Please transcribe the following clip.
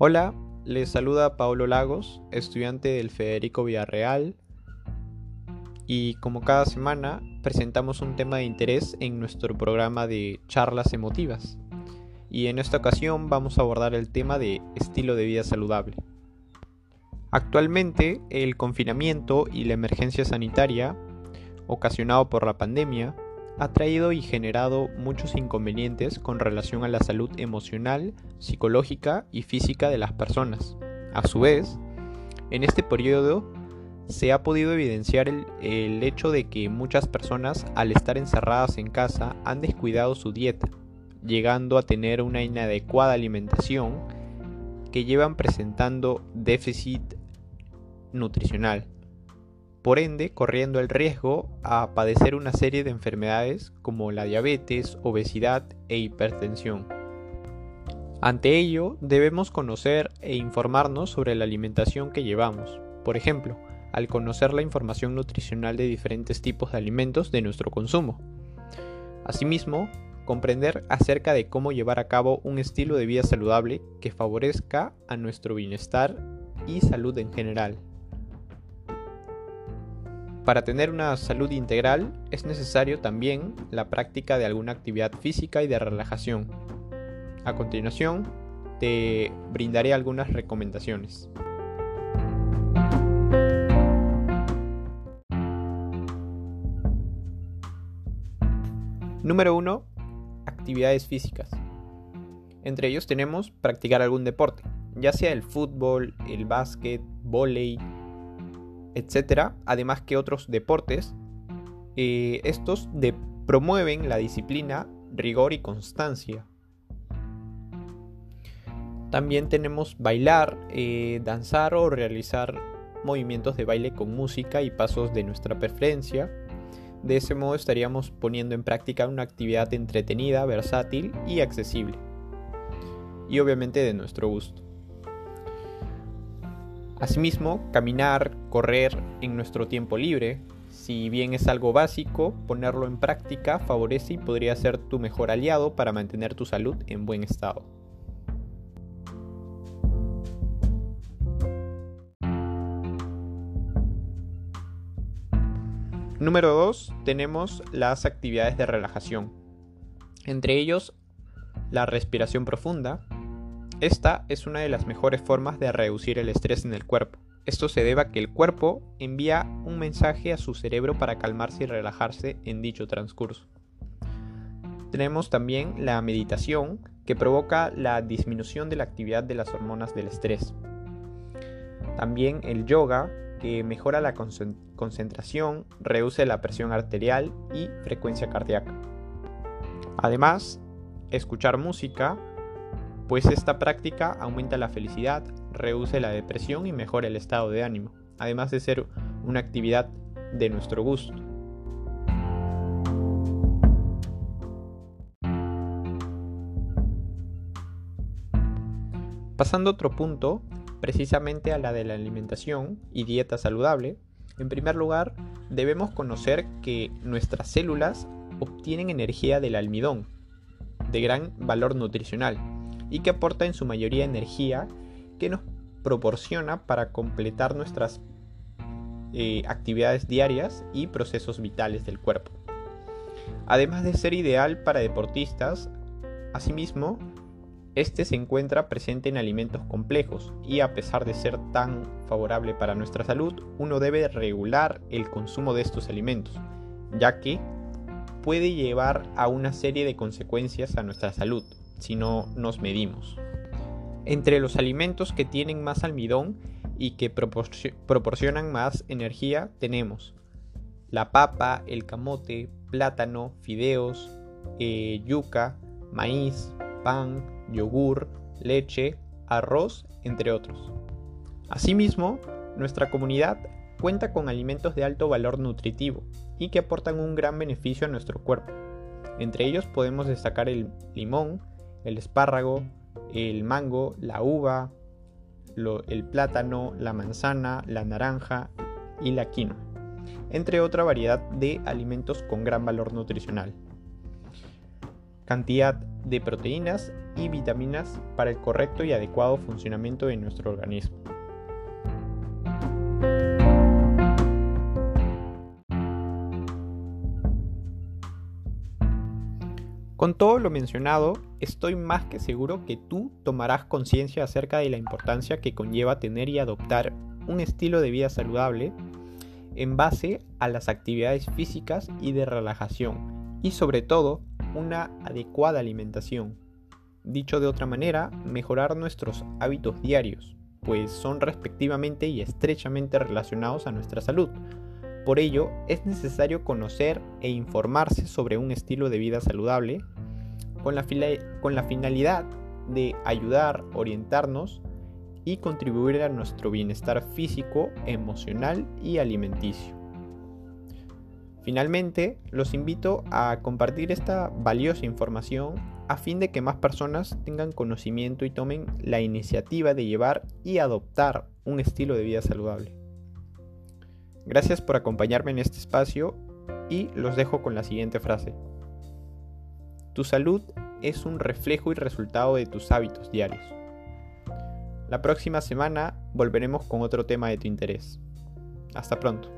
Hola, les saluda Pablo Lagos, estudiante del Federico Villarreal, y como cada semana presentamos un tema de interés en nuestro programa de charlas emotivas. Y en esta ocasión vamos a abordar el tema de estilo de vida saludable. Actualmente, el confinamiento y la emergencia sanitaria ocasionado por la pandemia ha traído y generado muchos inconvenientes con relación a la salud emocional, psicológica y física de las personas. A su vez, en este periodo se ha podido evidenciar el, hecho de que muchas personas al estar encerradas en casa han descuidado su dieta, llegando a tener una inadecuada alimentación que llevan presentando déficit nutricional por ende corriendo el riesgo a padecer una serie de enfermedades como la diabetes, obesidad e hipertensión. Ante ello, debemos conocer e informarnos sobre la alimentación que llevamos. Por ejemplo, al conocer la información nutricional de diferentes tipos de alimentos de nuestro consumo. Asimismo, comprender acerca de cómo llevar a cabo un estilo de vida saludable que favorezca a nuestro bienestar y salud en general. Para tener una salud integral es necesario también la práctica de alguna actividad física y de relajación. A continuación, te brindaré algunas recomendaciones. Número 1. Actividades físicas. Entre ellos tenemos practicar algún deporte, ya sea el fútbol, el básquet, volei, etcétera, además que otros deportes, eh, estos promueven la disciplina, rigor y constancia. También tenemos bailar, eh, danzar o realizar movimientos de baile con música y pasos de nuestra preferencia. De ese modo estaríamos poniendo en práctica una actividad entretenida, versátil y accesible. Y obviamente de nuestro gusto. Asimismo, caminar, correr en nuestro tiempo libre, si bien es algo básico, ponerlo en práctica favorece y podría ser tu mejor aliado para mantener tu salud en buen estado. Número 2 tenemos las actividades de relajación. Entre ellos, la respiración profunda, esta es una de las mejores formas de reducir el estrés en el cuerpo. Esto se debe a que el cuerpo envía un mensaje a su cerebro para calmarse y relajarse en dicho transcurso. Tenemos también la meditación, que provoca la disminución de la actividad de las hormonas del estrés. También el yoga, que mejora la concentración, reduce la presión arterial y frecuencia cardíaca. Además, escuchar música pues esta práctica aumenta la felicidad, reduce la depresión y mejora el estado de ánimo, además de ser una actividad de nuestro gusto. Pasando a otro punto, precisamente a la de la alimentación y dieta saludable, en primer lugar debemos conocer que nuestras células obtienen energía del almidón, de gran valor nutricional, y que aporta en su mayoría energía que nos proporciona para completar nuestras eh, actividades diarias y procesos vitales del cuerpo. Además de ser ideal para deportistas, asimismo, este se encuentra presente en alimentos complejos y a pesar de ser tan favorable para nuestra salud, uno debe regular el consumo de estos alimentos, ya que puede llevar a una serie de consecuencias a nuestra salud, si no nos medimos. Entre los alimentos que tienen más almidón y que proporcionan más energía tenemos la papa, el camote, plátano, fideos, eh, yuca, maíz, pan, yogur, leche, arroz, entre otros. Asimismo, nuestra comunidad cuenta con alimentos de alto valor nutritivo y que aportan un gran beneficio a nuestro cuerpo. Entre ellos podemos destacar el limón, el espárrago, el mango, la uva, el plátano, la manzana, la naranja y la quinoa, entre otra variedad de alimentos con gran valor nutricional. Cantidad de proteínas y vitaminas para el correcto y adecuado funcionamiento de nuestro organismo. Con todo lo mencionado, estoy más que seguro que tú tomarás conciencia acerca de la importancia que conlleva tener y adoptar un estilo de vida saludable en base a las actividades físicas y de relajación y sobre todo una adecuada alimentación. Dicho de otra manera, mejorar nuestros hábitos diarios, pues son respectivamente y estrechamente relacionados a nuestra salud. Por ello, es necesario conocer e informarse sobre un estilo de vida saludable con la, finalidad de ayudar, orientarnos y contribuir a nuestro bienestar físico, emocional y alimenticio. Finalmente, los invito a compartir esta valiosa información a fin de que más personas tengan conocimiento y tomen la iniciativa de llevar y adoptar un estilo de vida saludable. Gracias por acompañarme en este espacio y los dejo con la siguiente frase. Tu salud es un reflejo y resultado de tus hábitos diarios. La próxima semana volveremos con otro tema de tu interés. Hasta pronto.